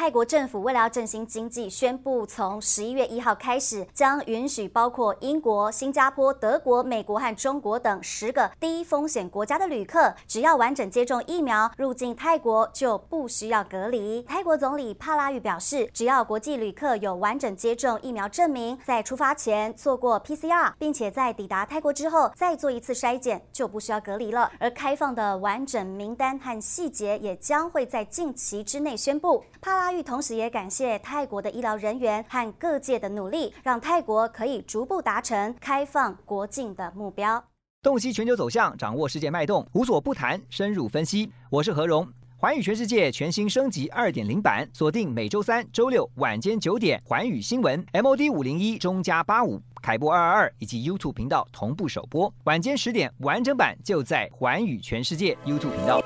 泰国政府为了要振兴经济，宣布从十一月一号开始，将允许包括英国、新加坡、德国、美国和中国等十个低风险国家的旅客，只要完整接种疫苗，入境泰国就不需要隔离。泰国总理帕拉育表示，只要国际旅客有完整接种疫苗证明，在出发前做过 PCR，并且在抵达泰国之后再做一次筛检，就不需要隔离了。而开放的完整名单和细节也将会在近期之内宣布。帕拉同时也感谢泰国的医疗人员和各界的努力，让泰国可以逐步达成开放国境的目标。洞悉全球走向，掌握世界脉动，无所不谈，深入分析。我是何荣，环宇全世界全新升级二点零版，锁定每周三、周六晚间九点，环宇新闻 MOD 五零一中加八五凯播二二二以及 YouTube 频道同步首播，晚间十点完整版就在环宇全世界 YouTube 频道。